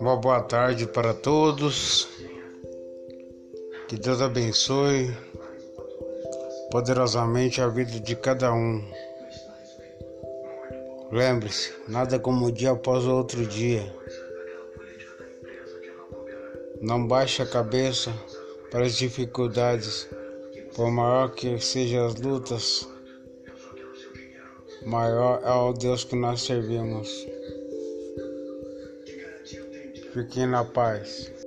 Uma boa tarde para todos. Que Deus abençoe poderosamente a vida de cada um. Lembre-se, nada como um dia após o outro dia. Não baixe a cabeça para as dificuldades, por maior que sejam as lutas, maior é o Deus que nós servimos. Fiquem na paz.